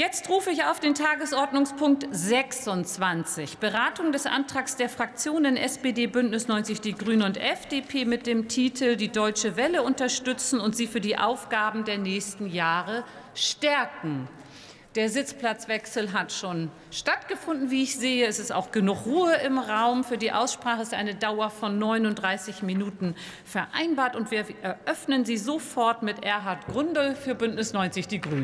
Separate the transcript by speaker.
Speaker 1: Jetzt rufe ich auf den Tagesordnungspunkt 26, Beratung des Antrags der Fraktionen SPD, Bündnis 90 Die Grünen und FDP mit dem Titel Die Deutsche Welle unterstützen und sie für die Aufgaben der nächsten Jahre stärken. Der Sitzplatzwechsel hat schon stattgefunden, wie ich sehe. Es ist auch genug Ruhe im Raum. Für die Aussprache ist eine Dauer von 39 Minuten vereinbart. Und wir eröffnen sie sofort mit Erhard Gründel für Bündnis 90 Die Grünen.